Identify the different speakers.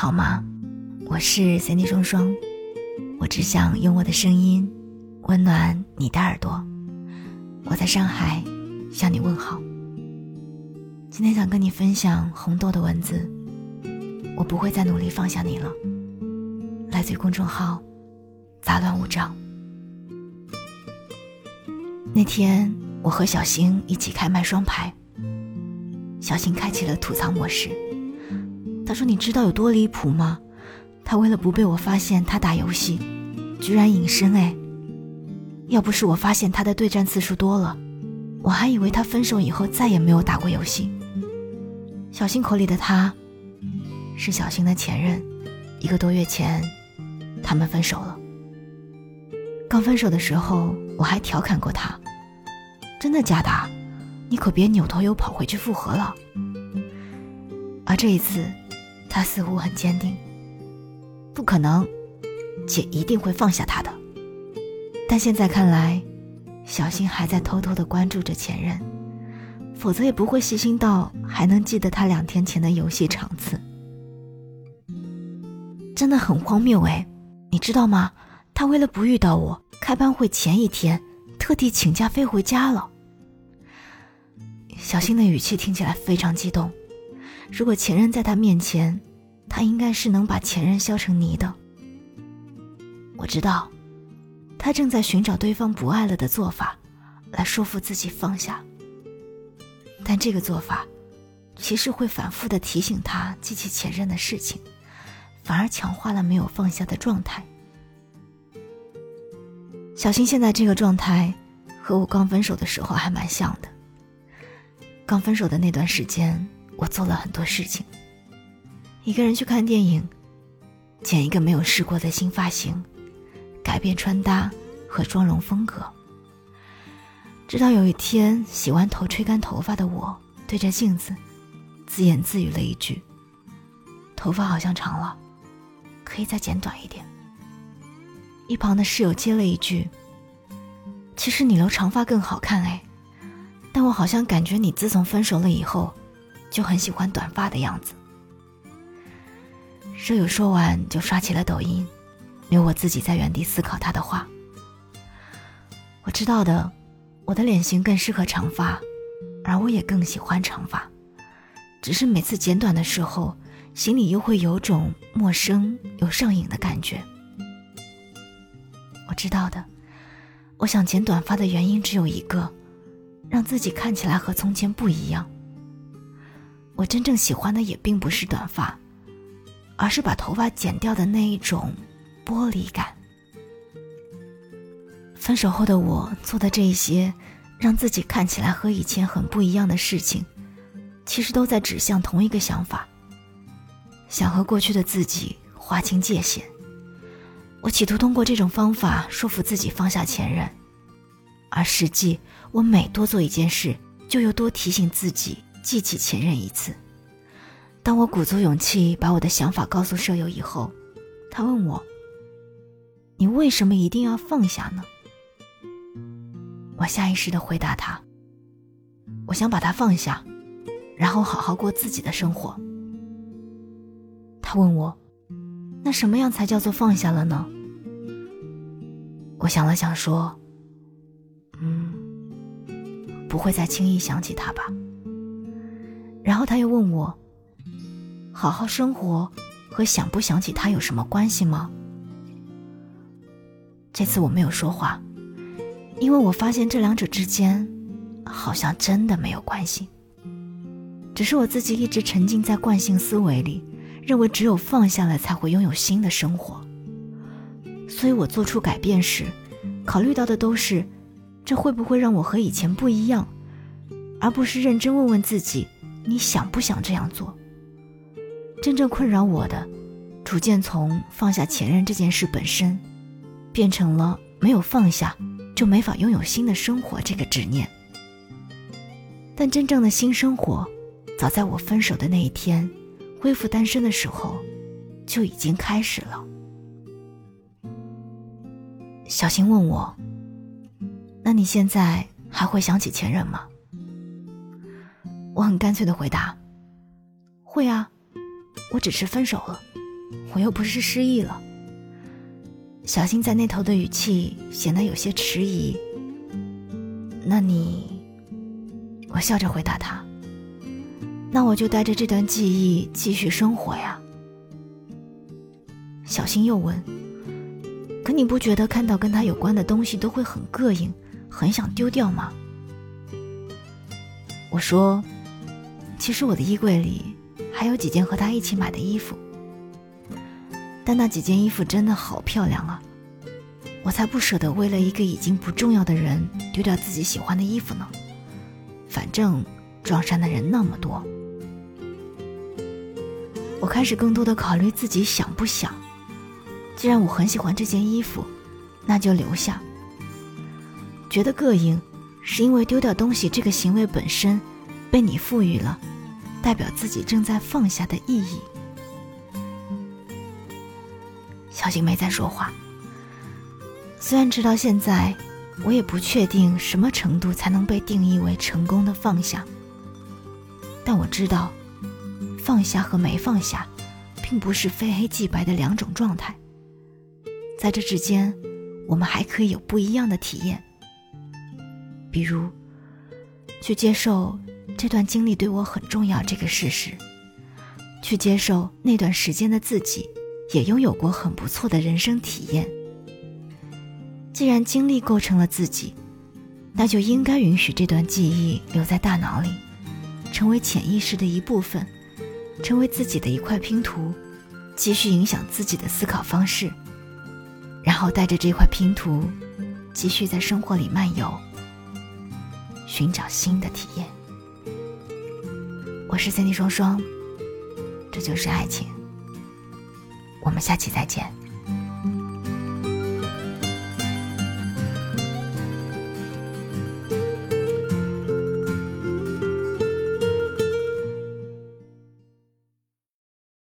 Speaker 1: 好吗？我是 Cindy 双双，我只想用我的声音温暖你的耳朵。我在上海向你问好。今天想跟你分享红豆的文字，我不会再努力放下你了。来自于公众号杂乱无章。那天我和小新一起开麦双排，小新开启了吐槽模式。他说：“你知道有多离谱吗？他为了不被我发现他打游戏，居然隐身哎！要不是我发现他的对战次数多了，我还以为他分手以后再也没有打过游戏。”小新口里的他，是小新的前任。一个多月前，他们分手了。刚分手的时候，我还调侃过他：“真的假的？你可别扭头又跑回去复合了。”而这一次。他似乎很坚定，不可能，姐一定会放下他的。但现在看来，小新还在偷偷的关注着前任，否则也不会细心到还能记得他两天前的游戏场次。真的很荒谬哎，你知道吗？他为了不遇到我，开班会前一天特地请假飞回家了。小新的语气听起来非常激动。如果前任在他面前，他应该是能把前任削成泥的。我知道，他正在寻找对方不爱了的做法，来说服自己放下。但这个做法，其实会反复的提醒他记起前任的事情，反而强化了没有放下的状态。小新现在这个状态，和我刚分手的时候还蛮像的。刚分手的那段时间。我做了很多事情，一个人去看电影，剪一个没有试过的新发型，改变穿搭和妆容风格。直到有一天，洗完头吹干头发的我，对着镜子，自言自语了一句：“头发好像长了，可以再剪短一点。”一旁的室友接了一句：“其实你留长发更好看哎，但我好像感觉你自从分手了以后。”就很喜欢短发的样子。舍友说完就刷起了抖音，留我自己在原地思考他的话。我知道的，我的脸型更适合长发，而我也更喜欢长发，只是每次剪短的时候，心里又会有种陌生又上瘾的感觉。我知道的，我想剪短发的原因只有一个，让自己看起来和从前不一样。我真正喜欢的也并不是短发，而是把头发剪掉的那一种剥离感。分手后的我做的这一些，让自己看起来和以前很不一样的事情，其实都在指向同一个想法：想和过去的自己划清界限。我企图通过这种方法说服自己放下前任，而实际我每多做一件事，就又多提醒自己。记起前任一次。当我鼓足勇气把我的想法告诉舍友以后，他问我：“你为什么一定要放下呢？”我下意识的回答他：“我想把它放下，然后好好过自己的生活。”他问我：“那什么样才叫做放下了呢？”我想了想说：“嗯，不会再轻易想起他吧。”他又问我：“好好生活和想不想起他有什么关系吗？”这次我没有说话，因为我发现这两者之间好像真的没有关系。只是我自己一直沉浸在惯性思维里，认为只有放下了才会拥有新的生活。所以我做出改变时，考虑到的都是这会不会让我和以前不一样，而不是认真问问自己。你想不想这样做？真正困扰我的，逐渐从放下前任这件事本身，变成了没有放下就没法拥有新的生活这个执念。但真正的新生活，早在我分手的那一天，恢复单身的时候，就已经开始了。小新问我：“那你现在还会想起前任吗？”我很干脆的回答：“会啊，我只是分手了，我又不是失忆了。小新在那头的语气显得有些迟疑。那你，我笑着回答他。那我就带着这段记忆继续生活呀。小新又问：“可你不觉得看到跟他有关的东西都会很膈应，很想丢掉吗？”我说：“其实我的衣柜里还有几件和他一起买的衣服。”但那几件衣服真的好漂亮啊！我才不舍得为了一个已经不重要的人丢掉自己喜欢的衣服呢。反正撞衫的人那么多，我开始更多的考虑自己想不想。既然我很喜欢这件衣服，那就留下。觉得膈应，是因为丢掉东西这个行为本身，被你赋予了代表自己正在放下的意义。小新没再说话。虽然直到现在，我也不确定什么程度才能被定义为成功的放下，但我知道，放下和没放下，并不是非黑即白的两种状态。在这之间，我们还可以有不一样的体验。比如，去接受这段经历对我很重要这个事实，去接受那段时间的自己。也拥有过很不错的人生体验。既然经历构成了自己，那就应该允许这段记忆留在大脑里，成为潜意识的一部分，成为自己的一块拼图，继续影响自己的思考方式。然后带着这块拼图，继续在生活里漫游，寻找新的体验。我是三 D 双双，这就是爱情。我们下期再见。